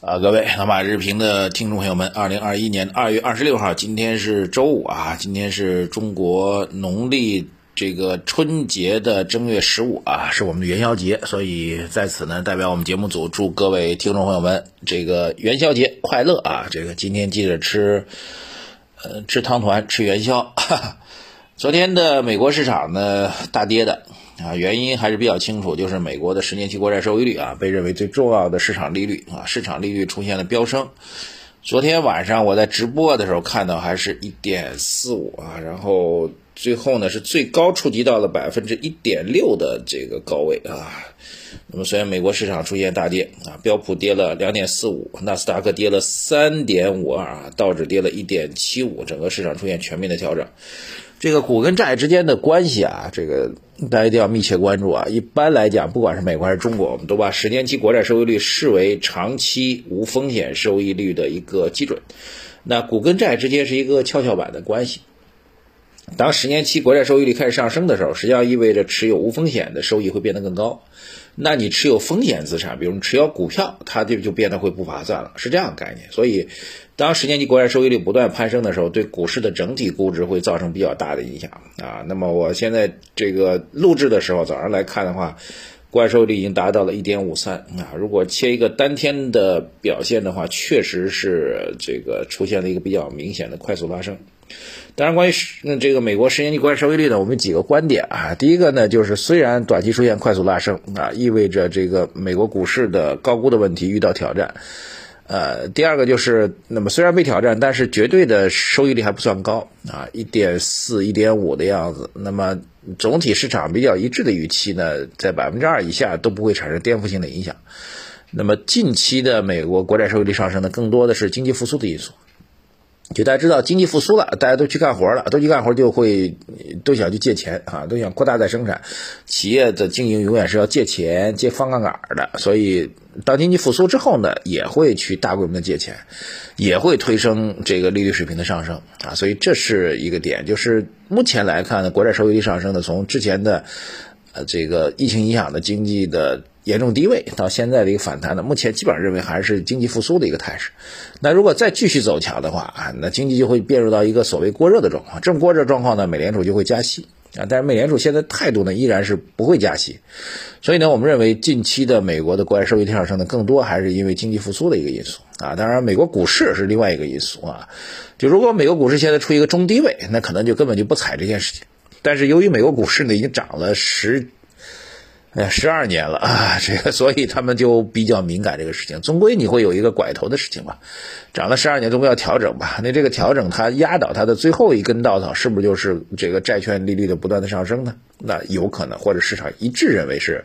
啊，各位老马日评的听众朋友们，二零二一年二月二十六号，今天是周五啊，今天是中国农历这个春节的正月十五啊，是我们的元宵节，所以在此呢，代表我们节目组祝各位听众朋友们这个元宵节快乐啊！这个今天记得吃，呃，吃汤团，吃元宵。哈 哈昨天的美国市场呢大跌的啊，原因还是比较清楚，就是美国的十年期国债收益率啊，被认为最重要的市场利率啊，市场利率出现了飙升。昨天晚上我在直播的时候看到还是一点四五啊，然后最后呢是最高触及到了百分之一点六的这个高位啊。那么虽然美国市场出现大跌啊，标普跌了两点四五，纳斯达克跌了三点五二啊，道指跌了一点七五，整个市场出现全面的调整。这个股跟债之间的关系啊，这个大家一定要密切关注啊。一般来讲，不管是美国还是中国，我们都把十年期国债收益率视为长期无风险收益率的一个基准。那股跟债之间是一个跷跷板的关系。当十年期国债收益率开始上升的时候，实际上意味着持有无风险的收益会变得更高。那你持有风险资产，比如你持有股票，它就就变得会不划算了，是这样概念。所以，当十年期国债收益率不断攀升的时候，对股市的整体估值会造成比较大的影响啊。那么我现在这个录制的时候，早上来看的话，国债收益率已经达到了一点五三啊。如果切一个单天的表现的话，确实是这个出现了一个比较明显的快速拉升。当然，关于那这个美国十年期国债收益率呢，我们几个观点啊。第一个呢，就是虽然短期出现快速拉升啊，意味着这个美国股市的高估的问题遇到挑战。呃，第二个就是，那么虽然被挑战，但是绝对的收益率还不算高啊，一点四、一点五的样子。那么总体市场比较一致的预期呢，在百分之二以下都不会产生颠覆性的影响。那么近期的美国国债收益率上升呢，更多的是经济复苏的因素。就大家知道经济复苏了，大家都去干活了，都去干活就会都想去借钱啊，都想扩大再生产。企业的经营永远是要借钱、借放杠杆的，所以当经济复苏之后呢，也会去大规模的借钱，也会推升这个利率水平的上升啊。所以这是一个点，就是目前来看呢，国债收益率上升的，从之前的呃这个疫情影响的经济的。严重低位到现在的一个反弹呢，目前基本上认为还是经济复苏的一个态势。那如果再继续走强的话啊，那经济就会变入到一个所谓过热的状况。这种过热状况呢，美联储就会加息啊。但是美联储现在态度呢，依然是不会加息。所以呢，我们认为近期的美国的国债收益率上升呢，更多还是因为经济复苏的一个因素啊。当然，美国股市是另外一个因素啊。就如果美国股市现在处于一个中低位，那可能就根本就不踩这件事情。但是由于美国股市呢已经涨了十。哎，十二年了啊，这个，所以他们就比较敏感这个事情。终归你会有一个拐头的事情吧，涨了十二年，总归要调整吧。那这个调整，它压倒它的最后一根稻草，是不是就是这个债券利率的不断的上升呢？那有可能，或者市场一致认为是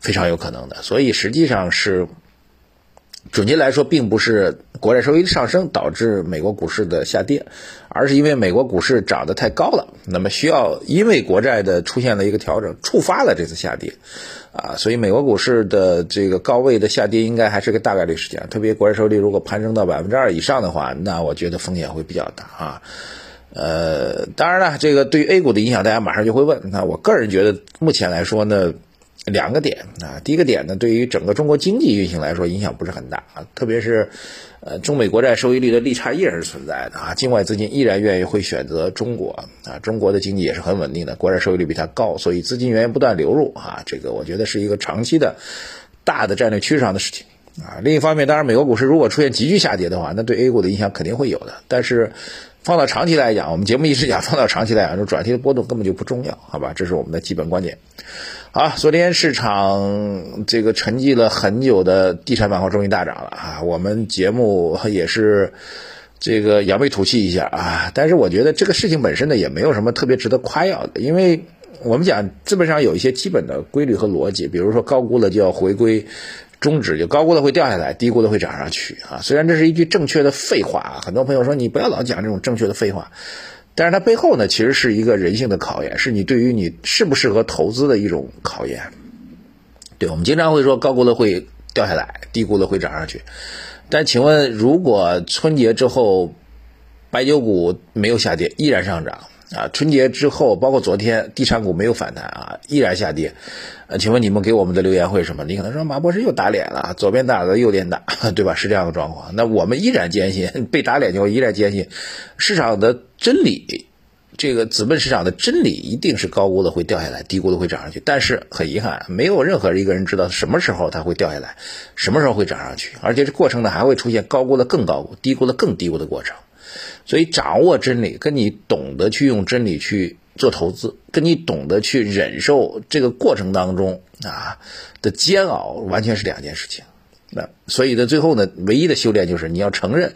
非常有可能的。所以实际上是。准确来说，并不是国债收益率上升导致美国股市的下跌，而是因为美国股市涨得太高了，那么需要因为国债的出现了一个调整，触发了这次下跌，啊，所以美国股市的这个高位的下跌应该还是个大概率事件。特别国债收益率如果攀升到百分之二以上的话，那我觉得风险会比较大啊。呃，当然了，这个对于 A 股的影响，大家马上就会问。那我个人觉得，目前来说呢。两个点啊，第一个点呢，对于整个中国经济运行来说影响不是很大啊，特别是，呃，中美国债收益率的利差依然是存在的啊，境外资金依然愿意会选择中国啊，中国的经济也是很稳定的，国债收益率比它高，所以资金源源不断流入啊，这个我觉得是一个长期的大的战略趋势上的事情啊。另一方面，当然美国股市如果出现急剧下跌的话，那对 A 股的影响肯定会有的，但是放到长期来讲，我们节目一直讲放到长期来讲，说短期的波动根本就不重要，好吧？这是我们的基本观点。好，昨天市场这个沉寂了很久的地产板块终于大涨了啊！我们节目也是这个扬眉吐气一下啊！但是我觉得这个事情本身呢，也没有什么特别值得夸耀的，因为我们讲资本上有一些基本的规律和逻辑，比如说高估了就要回归中止，就高估了会掉下来，低估了会涨上去啊！虽然这是一句正确的废话，很多朋友说你不要老讲这种正确的废话。但是它背后呢，其实是一个人性的考验，是你对于你适不适合投资的一种考验。对，我们经常会说高估了会掉下来，低估了会涨上去。但请问，如果春节之后白酒股没有下跌，依然上涨啊，春节之后，包括昨天，地产股没有反弹啊，依然下跌。呃，请问你们给我们的留言会什么？你可能说马博士又打脸了，左边打的右边打，对吧？是这样的状况。那我们依然坚信，被打脸就依然坚信，市场的真理，这个资本市场的真理一定是高估的会掉下来，低估的会涨上去。但是很遗憾，没有任何一个人知道什么时候它会掉下来，什么时候会涨上去，而且这过程呢还会出现高估的更高估，低估的更低估的过程。所以，掌握真理，跟你懂得去用真理去做投资，跟你懂得去忍受这个过程当中啊的煎熬，完全是两件事情。那所以呢，最后呢，唯一的修炼就是你要承认，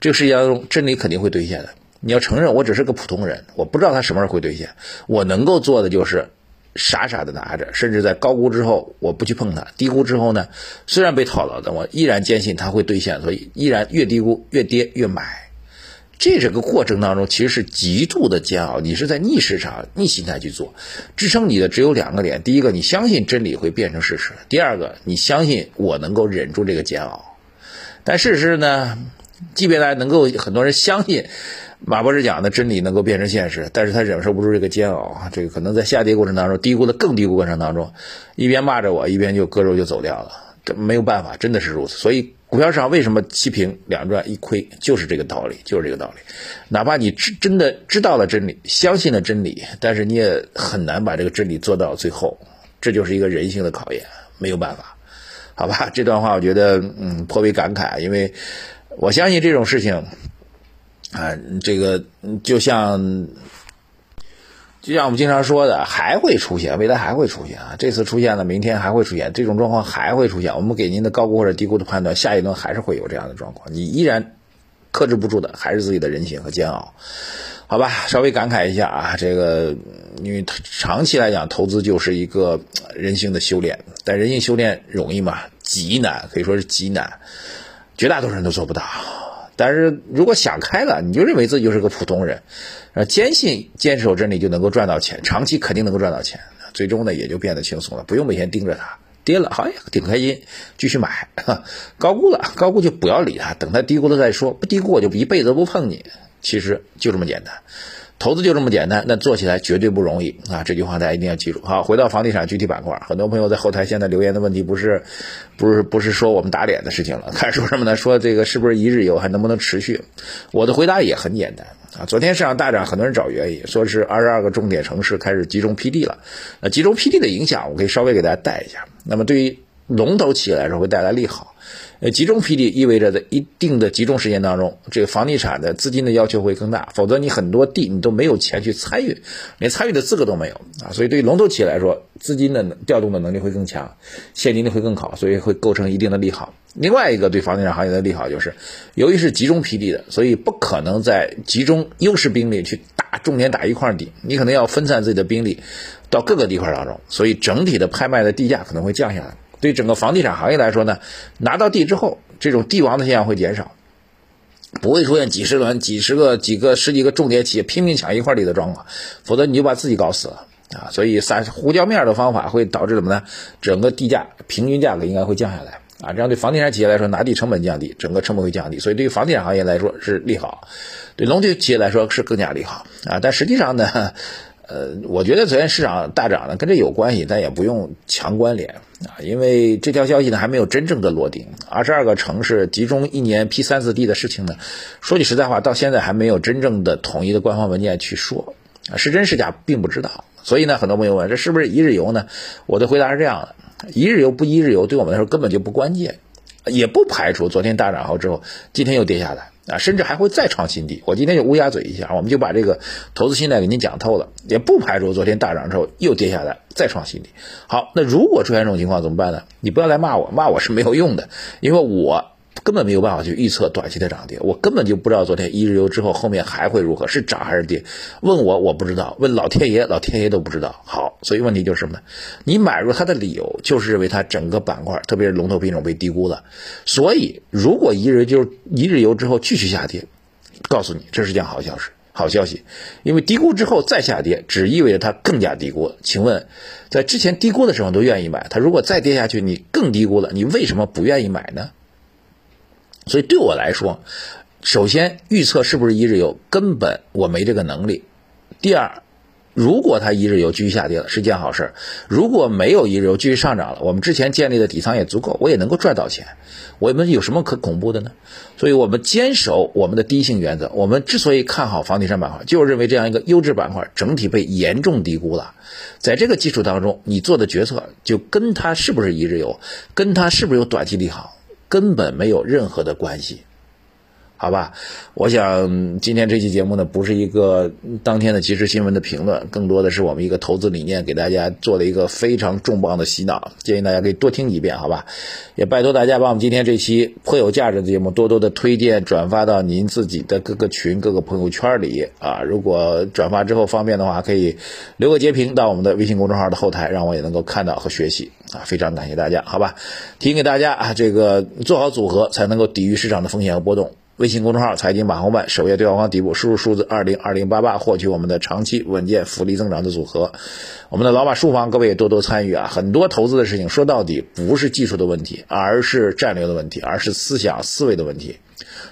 这个世界当中真理肯定会兑现的。你要承认，我只是个普通人，我不知道它什么时候会兑现。我能够做的就是傻傻的拿着，甚至在高估之后，我不去碰它；低估之后呢，虽然被套牢的，我依然坚信它会兑现，所以依然越低估越跌越买。这整个过程当中，其实是极度的煎熬。你是在逆市场、逆心态去做，支撑你的只有两个点：第一个，你相信真理会变成事实；第二个，你相信我能够忍住这个煎熬。但事实呢，即便大家能够很多人相信马博士讲的真理能够变成现实，但是他忍受不住这个煎熬啊！这个可能在下跌过程当中，低估的更低估过程当中，一边骂着我，一边就割肉就走掉了。没有办法，真的是如此。所以。股票市场为什么七平两赚一亏？就是这个道理，就是这个道理。哪怕你知真的知道了真理，相信了真理，但是你也很难把这个真理做到最后。这就是一个人性的考验，没有办法，好吧？这段话我觉得嗯颇为感慨，因为我相信这种事情啊，这个就像。就像我们经常说的，还会出现，未来还会出现啊！这次出现了，明天还会出现，这种状况还会出现。我们给您的高估或者低估的判断，下一轮还是会有这样的状况。你依然克制不住的，还是自己的人性和煎熬，好吧？稍微感慨一下啊，这个因为长期来讲，投资就是一个人性的修炼，但人性修炼容易吗？极难，可以说是极难，绝大多数人都做不到。但是如果想开了，你就认为自己就是个普通人，坚信坚守真理就能够赚到钱，长期肯定能够赚到钱，最终呢也就变得轻松了，不用每天盯着它跌了，哎呀，挺开心，继续买，高估了，高估就不要理它，等它低估了再说，不低估我就一辈子不碰你，其实就这么简单。投资就这么简单，那做起来绝对不容易啊！这句话大家一定要记住。好，回到房地产具体板块，很多朋友在后台现在留言的问题不是，不是不是说我们打脸的事情了，看说什么呢？说这个是不是一日游还能不能持续？我的回答也很简单啊！昨天市场大涨，很多人找原因，说是二十二个重点城市开始集中批地了。那集中批地的影响，我可以稍微给大家带一下。那么对于龙头企业来说，会带来利好。呃，集中批地意味着在一定的集中时间当中，这个房地产的资金的要求会更大，否则你很多地你都没有钱去参与，连参与的资格都没有啊。所以对于龙头企业来说，资金的调动的能力会更强，现金流会更好，所以会构成一定的利好。另外一个对房地产行业的利好就是，由于是集中批地的，所以不可能在集中优势兵力去打重点打一块地，你可能要分散自己的兵力到各个地块当中，所以整体的拍卖的地价可能会降下来。对整个房地产行业来说呢，拿到地之后，这种地王的现象会减少，不会出现几十轮、几十个、几个、十几个重点企业拼命抢一块地的状况，否则你就把自己搞死了啊！所以撒胡椒面的方法会导致什么呢？整个地价平均价格应该会降下来啊！这样对房地产企业来说，拿地成本降低，整个成本会降低，所以对于房地产行业来说是利好，对农村企业来说是更加利好啊！但实际上呢？呃，我觉得昨天市场大涨呢，跟这有关系，但也不用强关联啊，因为这条消息呢还没有真正的落定。二十二个城市集中一年批三次地的事情呢，说句实在话，到现在还没有真正的统一的官方文件去说啊，是真是假并不知道。所以呢，很多朋友问这是不是一日游呢？我的回答是这样的：一日游不一日游，对我们来说根本就不关键，也不排除昨天大涨后之后，今天又跌下来。啊，甚至还会再创新低。我今天就乌鸦嘴一下，我们就把这个投资心态给您讲透了，也不排除昨天大涨之后又跌下来，再创新低。好，那如果出现这种情况怎么办呢？你不要来骂我，骂我是没有用的，因为我。根本没有办法去预测短期的涨跌，我根本就不知道昨天一日游之后后面还会如何，是涨还是跌？问我我不知道，问老天爷老天爷都不知道。好，所以问题就是什么呢？你买入它的理由就是认为它整个板块，特别是龙头品种被低估了。所以如果一日就一日游之后继续下跌，告诉你这是件好消息，好消息，因为低估之后再下跌，只意味着它更加低估。请问，在之前低估的时候都愿意买，它如果再跌下去，你更低估了，你为什么不愿意买呢？所以对我来说，首先预测是不是一日游，根本我没这个能力，第二。如果它一日游继续下跌了，是件好事；如果没有一日游继续上涨了，我们之前建立的底仓也足够，我也能够赚到钱。我们有什么可恐怖的呢？所以，我们坚守我们的第一性原则。我们之所以看好房地产板块，就是认为这样一个优质板块整体被严重低估了。在这个基础当中，你做的决策就跟它是不是一日游，跟它是不是有短期利好，根本没有任何的关系。好吧，我想今天这期节目呢，不是一个当天的即时新闻的评论，更多的是我们一个投资理念，给大家做了一个非常重磅的洗脑，建议大家可以多听几遍，好吧？也拜托大家把我们今天这期颇有价值的节目多多的推荐转发到您自己的各个群、各个朋友圈里啊。如果转发之后方便的话，可以留个截屏到我们的微信公众号的后台，让我也能够看到和学习啊。非常感谢大家，好吧？提醒给大家啊，这个做好组合才能够抵御市场的风险和波动。微信公众号“财经马红漫”首页对话框底部输入数字二零二零八八，获取我们的长期稳健福利增长的组合。我们的老马书房，各位也多多参与啊！很多投资的事情说到底不是技术的问题，而是战略的问题，而是思想思维的问题。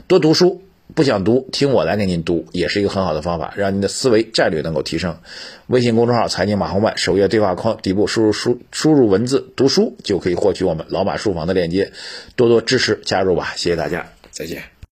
多读书，不想读，听我来给您读，也是一个很好的方法，让您的思维战略能够提升。微信公众号“财经马红漫”首页对话框底部输入输输入文字“读书”，就可以获取我们老马书房的链接。多多支持加入吧，谢谢大家，再见。